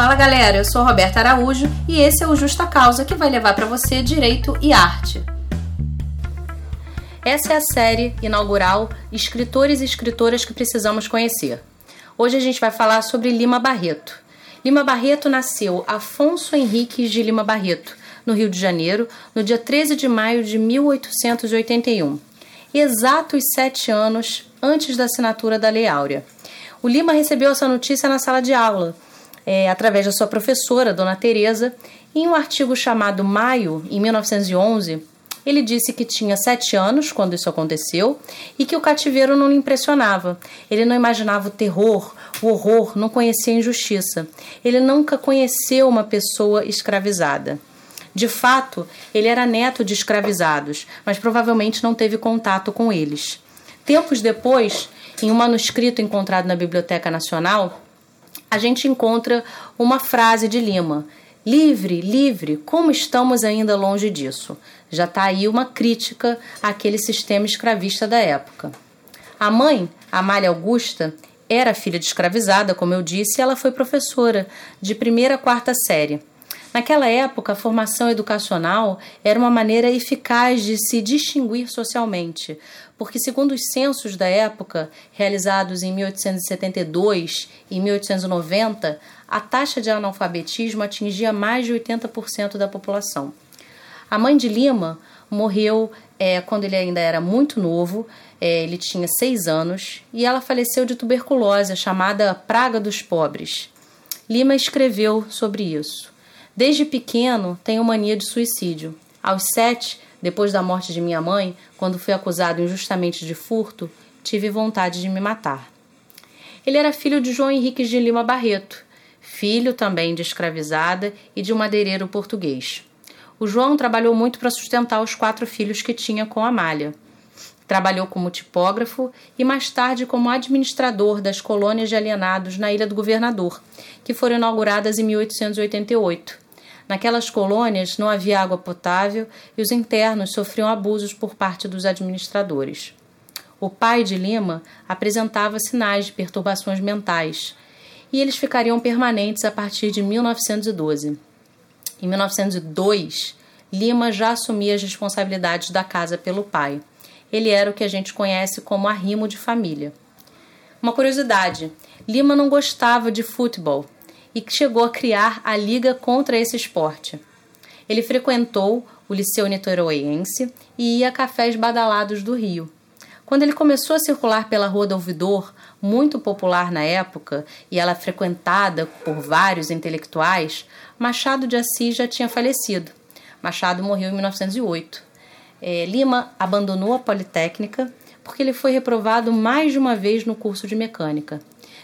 Fala galera, eu sou Roberta Araújo e esse é o Justa Causa que vai levar para você direito e arte. Essa é a série inaugural Escritores e Escritoras que Precisamos Conhecer. Hoje a gente vai falar sobre Lima Barreto. Lima Barreto nasceu Afonso Henriques de Lima Barreto, no Rio de Janeiro, no dia 13 de maio de 1881, exatos sete anos antes da assinatura da Lei Áurea. O Lima recebeu essa notícia na sala de aula é, através da sua professora, Dona Teresa. Em um artigo chamado Maio, em 1911, ele disse que tinha sete anos quando isso aconteceu e que o cativeiro não lhe impressionava. Ele não imaginava o terror, o horror, não conhecia a injustiça. Ele nunca conheceu uma pessoa escravizada. De fato, ele era neto de escravizados, mas provavelmente não teve contato com eles. Tempos depois, em um manuscrito encontrado na Biblioteca Nacional, a gente encontra uma frase de Lima: Livre, livre, como estamos ainda longe disso? Já está aí uma crítica àquele sistema escravista da época. A mãe, Amália Augusta, era filha de escravizada, como eu disse, e ela foi professora de primeira a quarta série. Naquela época, a formação educacional era uma maneira eficaz de se distinguir socialmente, porque, segundo os censos da época, realizados em 1872 e 1890, a taxa de analfabetismo atingia mais de 80% da população. A mãe de Lima morreu é, quando ele ainda era muito novo, é, ele tinha seis anos, e ela faleceu de tuberculose, chamada Praga dos Pobres. Lima escreveu sobre isso. Desde pequeno, tenho mania de suicídio. Aos sete, depois da morte de minha mãe, quando fui acusado injustamente de furto, tive vontade de me matar. Ele era filho de João Henrique de Lima Barreto, filho também de escravizada e de um madeireiro português. O João trabalhou muito para sustentar os quatro filhos que tinha com Amália. Trabalhou como tipógrafo e mais tarde como administrador das colônias de alienados na Ilha do Governador, que foram inauguradas em 1888 Naquelas colônias não havia água potável e os internos sofriam abusos por parte dos administradores. O pai de Lima apresentava sinais de perturbações mentais e eles ficariam permanentes a partir de 1912. Em 1902, Lima já assumia as responsabilidades da casa pelo pai. Ele era o que a gente conhece como arrimo de família. Uma curiosidade: Lima não gostava de futebol e chegou a criar a Liga contra esse esporte. Ele frequentou o Liceu Niteroense e ia a cafés badalados do Rio. Quando ele começou a circular pela Rua do Ouvidor, muito popular na época e ela frequentada por vários intelectuais, Machado de Assis já tinha falecido. Machado morreu em 1908. É, Lima abandonou a Politécnica porque ele foi reprovado mais de uma vez no curso de mecânica.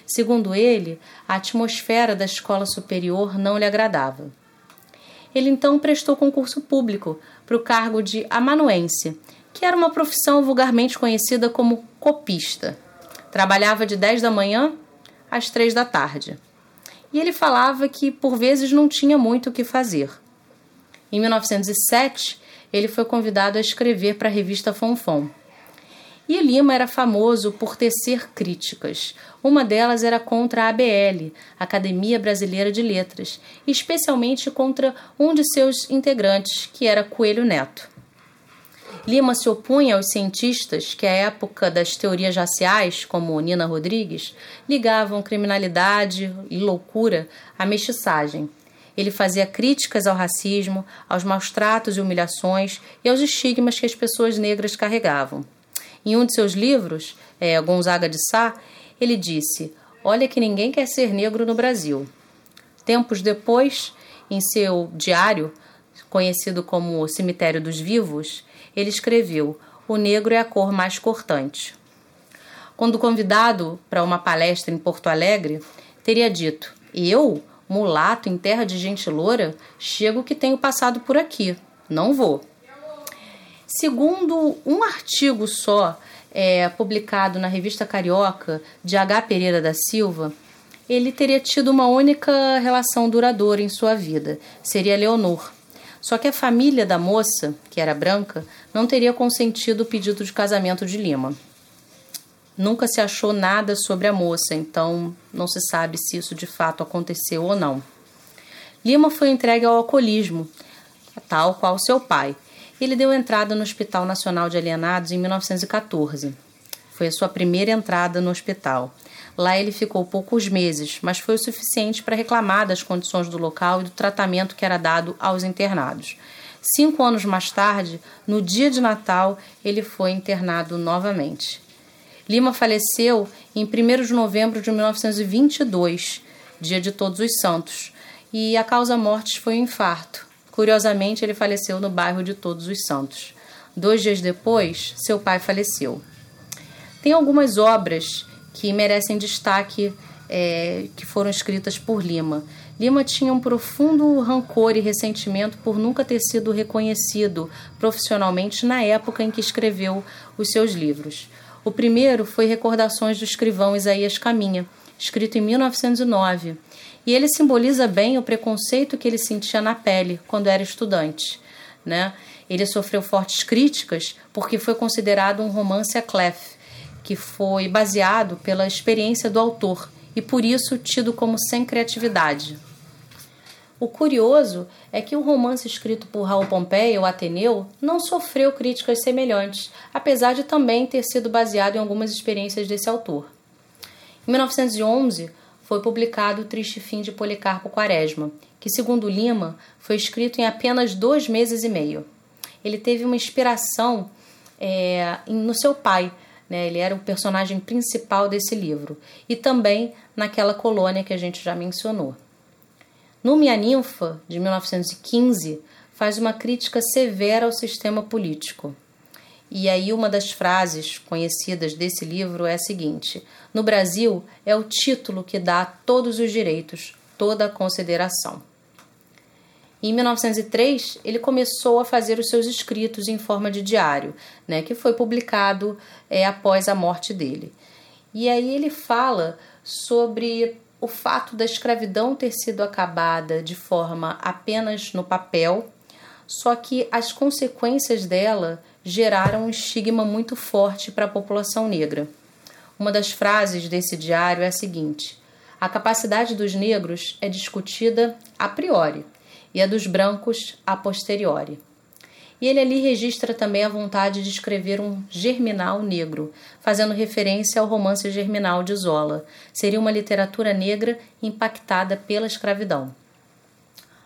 Segundo ele, a atmosfera da escola superior não lhe agradava. Ele então prestou concurso público para o cargo de amanuense, que era uma profissão vulgarmente conhecida como copista. Trabalhava de 10 da manhã às 3 da tarde. E ele falava que por vezes não tinha muito o que fazer. Em 1907, ele foi convidado a escrever para a revista Fonfon. E Lima era famoso por tecer críticas. Uma delas era contra a ABL, Academia Brasileira de Letras, especialmente contra um de seus integrantes, que era Coelho Neto. Lima se opunha aos cientistas que, à época das teorias raciais, como Nina Rodrigues, ligavam criminalidade e loucura à mestiçagem. Ele fazia críticas ao racismo, aos maus tratos e humilhações e aos estigmas que as pessoas negras carregavam. Em um de seus livros, é, Gonzaga de Sá, ele disse: Olha que ninguém quer ser negro no Brasil. Tempos depois, em seu diário, conhecido como o Cemitério dos Vivos, ele escreveu: O negro é a cor mais cortante. Quando convidado para uma palestra em Porto Alegre, teria dito: Eu, mulato em terra de gente loura, chego que tenho passado por aqui. Não vou. Segundo um artigo só, é, publicado na revista Carioca, de H. Pereira da Silva, ele teria tido uma única relação duradoura em sua vida, seria Leonor. Só que a família da moça, que era branca, não teria consentido o pedido de casamento de Lima. Nunca se achou nada sobre a moça, então não se sabe se isso de fato aconteceu ou não. Lima foi entregue ao alcoolismo, tal qual seu pai. Ele deu entrada no Hospital Nacional de Alienados em 1914. Foi a sua primeira entrada no hospital. Lá ele ficou poucos meses, mas foi o suficiente para reclamar das condições do local e do tratamento que era dado aos internados. Cinco anos mais tarde, no dia de Natal, ele foi internado novamente. Lima faleceu em 1 de novembro de 1922, dia de Todos os Santos, e a causa mortes foi um infarto. Curiosamente, ele faleceu no bairro de Todos os Santos. Dois dias depois, seu pai faleceu. Tem algumas obras que merecem destaque é, que foram escritas por Lima. Lima tinha um profundo rancor e ressentimento por nunca ter sido reconhecido profissionalmente na época em que escreveu os seus livros. O primeiro foi Recordações do escrivão Isaías Caminha, escrito em 1909, e ele simboliza bem o preconceito que ele sentia na pele quando era estudante. Né? Ele sofreu fortes críticas porque foi considerado um romance a clef, que foi baseado pela experiência do autor e por isso tido como sem criatividade. O curioso é que o romance escrito por Raul Pompeia, o Ateneu, não sofreu críticas semelhantes, apesar de também ter sido baseado em algumas experiências desse autor. Em 1911, foi publicado O Triste Fim de Policarpo Quaresma, que, segundo Lima, foi escrito em apenas dois meses e meio. Ele teve uma inspiração é, no seu pai, né? ele era o personagem principal desse livro, e também naquela colônia que a gente já mencionou. No Minha Ninfa, de 1915, faz uma crítica severa ao sistema político. E aí, uma das frases conhecidas desse livro é a seguinte: No Brasil, é o título que dá todos os direitos, toda a consideração. Em 1903, ele começou a fazer os seus escritos em forma de diário, né, que foi publicado é, após a morte dele. E aí ele fala sobre o fato da escravidão ter sido acabada de forma apenas no papel, só que as consequências dela geraram um estigma muito forte para a população negra. Uma das frases desse diário é a seguinte: a capacidade dos negros é discutida a priori e a dos brancos a posteriori. E ele ali registra também a vontade de escrever um germinal negro, fazendo referência ao romance germinal de Zola. Seria uma literatura negra impactada pela escravidão.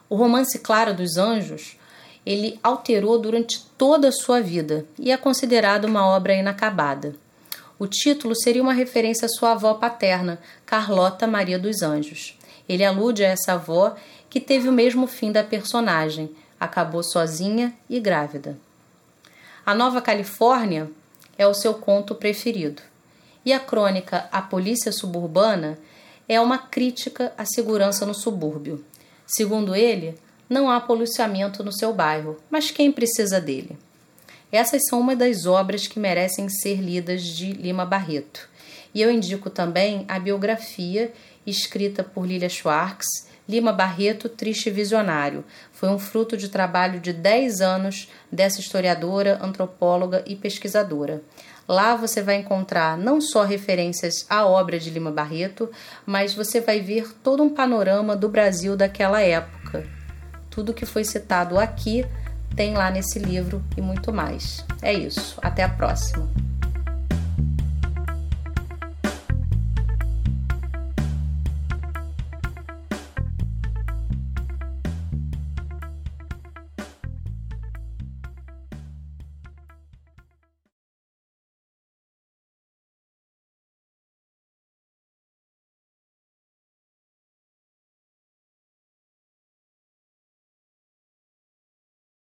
O romance Clara dos Anjos ele alterou durante toda a sua vida e é considerado uma obra inacabada. O título seria uma referência à sua avó paterna, Carlota Maria dos Anjos. Ele alude a essa avó que teve o mesmo fim da personagem, acabou sozinha e grávida. A Nova Califórnia é o seu conto preferido. E a crônica A Polícia Suburbana é uma crítica à segurança no subúrbio. Segundo ele, não há policiamento no seu bairro, mas quem precisa dele? Essas são uma das obras que merecem ser lidas de Lima Barreto. E eu indico também a biografia escrita por Lilia Schwartz Lima Barreto, Triste Visionário. Foi um fruto de trabalho de 10 anos dessa historiadora, antropóloga e pesquisadora. Lá você vai encontrar não só referências à obra de Lima Barreto, mas você vai ver todo um panorama do Brasil daquela época. Tudo que foi citado aqui tem lá nesse livro e muito mais. É isso. Até a próxima.